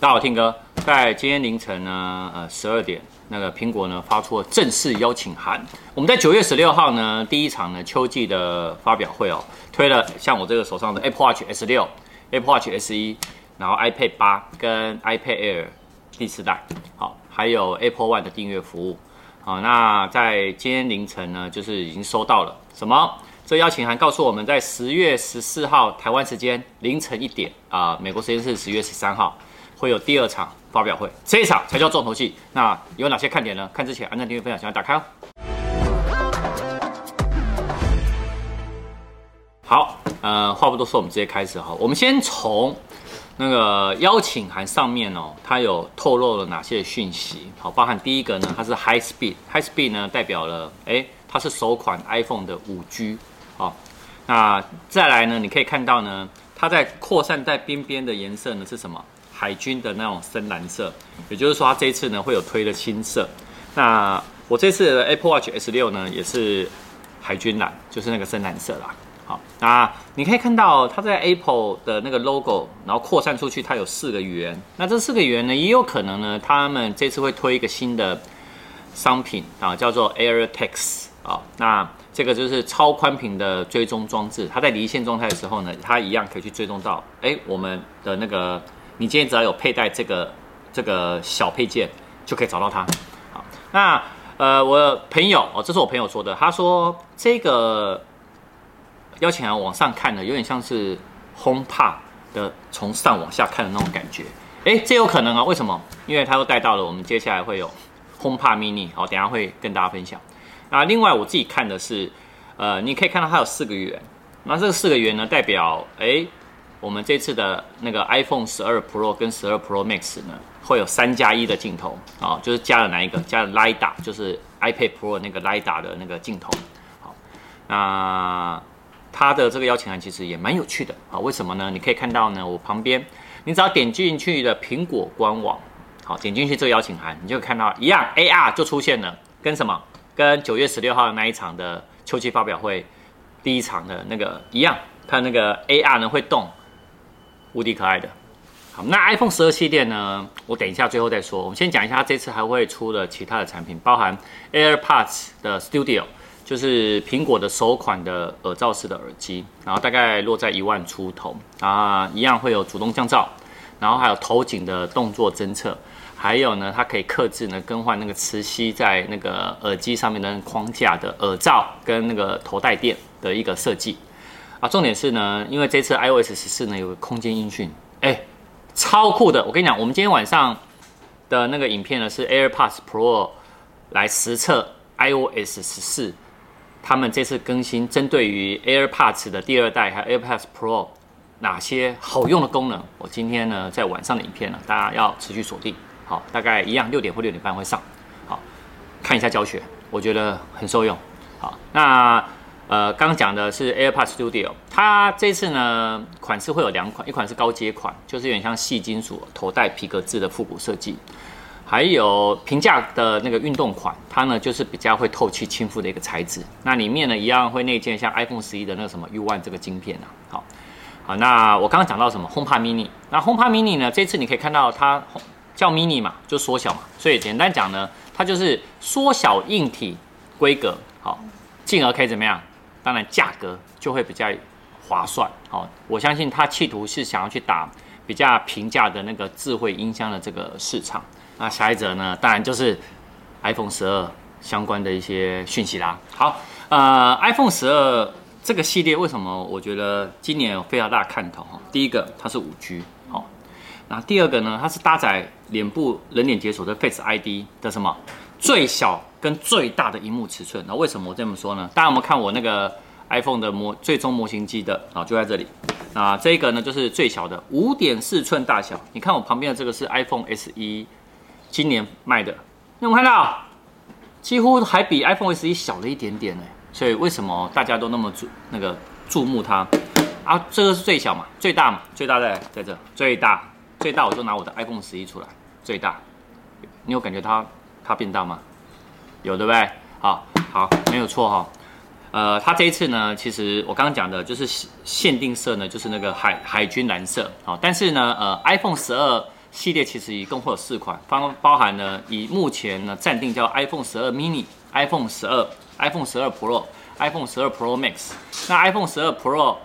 大家好，听哥，在今天凌晨呢，呃，十二点，那个苹果呢发出了正式邀请函。我们在九月十六号呢，第一场呢秋季的发表会哦，推了像我这个手上的 Apple Watch S 六、Apple Watch S 一，然后 iPad 八跟 iPad Air 第四代，好，还有 Apple One 的订阅服务。好，那在今天凌晨呢，就是已经收到了什么？这邀请函告诉我们在十月十四号台湾时间凌晨一点啊、美国时间是十月十三号。会有第二场发表会，这一场才叫重头戏。那有哪些看点呢？看之前按赞、订阅、分享，想要打开哦。好，呃，话不多说，我们直接开始哈。我们先从那个邀请函上面哦，它有透露了哪些讯息？好，包含第一个呢，它是 High Speed，High Speed 呢代表了，哎，它是首款 iPhone 的五 G。好，那再来呢，你可以看到呢，它在扩散在边边的颜色呢是什么？海军的那种深蓝色，也就是说，它这一次呢会有推的新色。那我这次的 Apple Watch S6 呢也是海军蓝，就是那个深蓝色啦。好，那你可以看到它在 Apple 的那个 logo，然后扩散出去，它有四个圆。那这四个圆呢，也有可能呢，他们这次会推一个新的商品啊，叫做 AirTags 啊。那这个就是超宽屏的追踪装置，它在离线状态的时候呢，它一样可以去追踪到，哎，我们的那个。你今天只要有佩戴这个这个小配件，就可以找到它。好，那呃，我朋友哦，这是我朋友说的，他说这个邀请函往上看呢，有点像是轰趴的从上往下看的那种感觉。诶，这有可能啊？为什么？因为他又带到了我们接下来会有轰趴 mini，好，等下会跟大家分享。那另外我自己看的是，呃，你可以看到它有四个圆，那这四个圆呢，代表诶。我们这次的那个 iPhone 十二 Pro 跟十二 Pro Max 呢，会有三加一的镜头啊，就是加了哪一个？加了 LiDAR，就是 iPad Pro 那个 LiDAR 的那个镜头。好，那它的这个邀请函其实也蛮有趣的啊。为什么呢？你可以看到呢，我旁边，你只要点进去的苹果官网，好，点进去这个邀请函，你就看到一样 AR 就出现了，跟什么？跟九月十六号的那一场的秋季发表会第一场的那个一样，它那个 AR 呢会动。无敌可爱的，好，那 iPhone 十二系列呢？我等一下最后再说。我们先讲一下，这次还会出了其他的产品，包含 AirPods 的 Studio，就是苹果的首款的耳罩式的耳机，然后大概落在一万出头，啊，一样会有主动降噪，然后还有头颈的动作侦测，还有呢，它可以克制呢更换那个磁吸在那个耳机上面的框架的耳罩跟那个头带垫的一个设计。啊，重点是呢，因为这次 iOS 十四呢有个空间音讯，哎，超酷的！我跟你讲，我们今天晚上的那个影片呢是 AirPods Pro 来实测 iOS 十四，他们这次更新针对于 AirPods 的第二代还有 AirPods Pro 哪些好用的功能，我今天呢在晚上的影片呢，大家要持续锁定，好，大概一样六点或六点半会上，好，看一下教学，我觉得很受用，好，那。呃，刚讲的是 AirPods Studio，它这次呢款式会有两款，一款是高阶款，就是有点像细金属头戴皮革质的复古设计，还有平价的那个运动款，它呢就是比较会透气亲肤的一个材质。那里面呢一样会内建像 iPhone 十一的那个什么 U1 这个晶片啊。好，好，那我刚刚讲到什么 HomePod Mini，那 HomePod Mini 呢这次你可以看到它叫 Mini 嘛，就缩小嘛，所以简单讲呢，它就是缩小硬体规格，好，进而可以怎么样？当然，价格就会比较划算。好，我相信他企图是想要去打比较平价的那个智慧音箱的这个市场。那下一则呢，当然就是 iPhone 十二相关的一些讯息啦。好，呃，iPhone 十二这个系列为什么我觉得今年有非常大的看头？哈，第一个它是五 G，好，那第二个呢，它是搭载脸部人脸解锁的 Face ID 的什么？最小跟最大的萤幕尺寸，那为什么我这么说呢？大家有没有看我那个 iPhone 的模最终模型机的啊？就在这里。那这个呢，就是最小的五点四寸大小。你看我旁边的这个是 iPhone SE，今年卖的，你有没有看到？几乎还比 iPhone SE 小了一点点呢。所以为什么大家都那么注那个注目它？啊，这个是最小嘛，最大嘛，最大在在这，最大最大我就拿我的 iPhone 十一出来，最大，你有感觉它？它变大吗？有对不对？好，好，没有错哈。呃，它这一次呢，其实我刚刚讲的就是限定色呢，就是那个海海军蓝色。好，但是呢，呃，iPhone 十二系列其实一共会有四款，包包含呢，以目前呢暂定叫 iPhone 十二 mini、iPhone 十二、iPhone 十二 Pro、iPhone 十二 Pro Max。那 iPhone 十二 Pro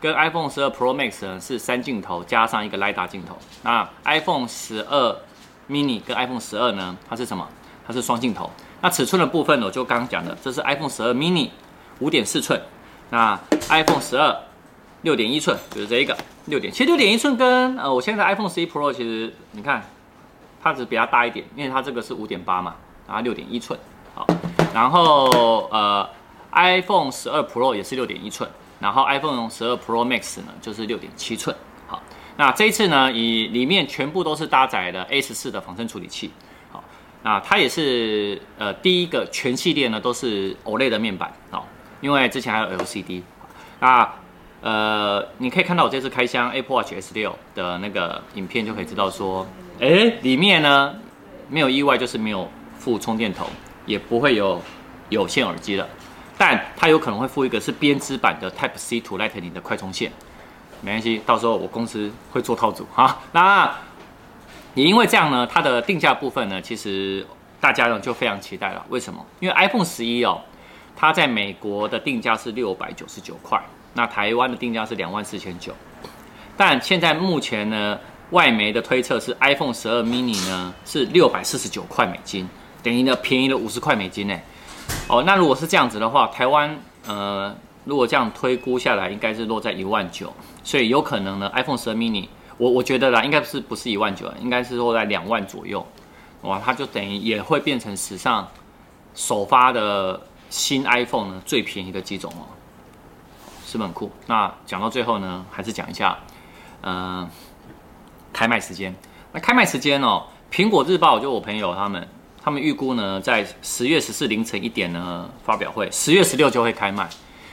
跟 iPhone 十二 Pro Max 呢是三镜头加上一个 LiDAR 镜头。那 iPhone 十二 mini 跟 iPhone 十二呢，它是什么？它是双镜头。那尺寸的部分呢，我就刚刚讲的，这是 iPhone 十二 mini 五点四寸，那 iPhone 十二六点一寸，就是这一个六点。其实六点一寸跟呃我现在 iPhone 十一 Pro 其实你看，它只比它大一点，因为它这个是五点八嘛，然后六点一寸。好，然后呃 iPhone 十二 Pro 也是六点一寸，然后 iPhone 十二 Pro Max 呢就是六点七寸。好，那这一次呢，以里面全部都是搭载的 A 十四的仿生处理器好。那它也是呃第一个全系列呢都是 OLED 的面板哦，因为之前还有 LCD。那呃你可以看到我这次开箱 Apple Watch S6 的那个影片，就可以知道说，哎，里面呢没有意外就是没有附充电头，也不会有有线耳机了，但它有可能会附一个是编织版的 Type C to Lightning 的快充线，没关系，到时候我公司会做套组哈。那也因为这样呢，它的定价部分呢，其实大家呢就非常期待了。为什么？因为 iPhone 十一哦，它在美国的定价是六百九十九块，那台湾的定价是两万四千九。但现在目前呢，外媒的推测是 iPhone 十二 mini 呢是六百四十九块美金，等于呢便宜了五十块美金呢。哦，那如果是这样子的话，台湾呃，如果这样推估下来，应该是落在一万九，所以有可能呢，iPhone 十二 mini。我我觉得啦，应该是不是一万九，应该是落在两万左右，哇，它就等于也会变成史上首发的新 iPhone 呢最便宜的几种哦，是不是很酷？那讲到最后呢，还是讲一下，嗯、呃，开卖时间。那开卖时间哦，苹果日报就我朋友他们，他们预估呢在十月十四凌晨一点呢发表会，十月十六就会开卖，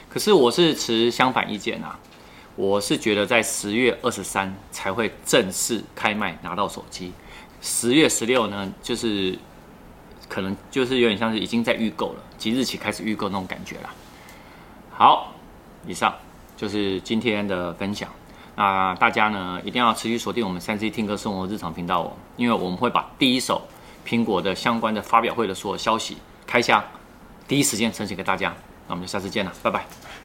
可是我是持相反意见啊。我是觉得在十月二十三才会正式开卖拿到手机，十月十六呢，就是可能就是有点像是已经在预购了，即日起开始预购那种感觉了。好，以上就是今天的分享。那大家呢一定要持续锁定我们三 C 听歌生活日常频道哦，因为我们会把第一手苹果的相关的发表会的所有消息开箱，第一时间呈现给大家。那我们就下次见了，拜拜。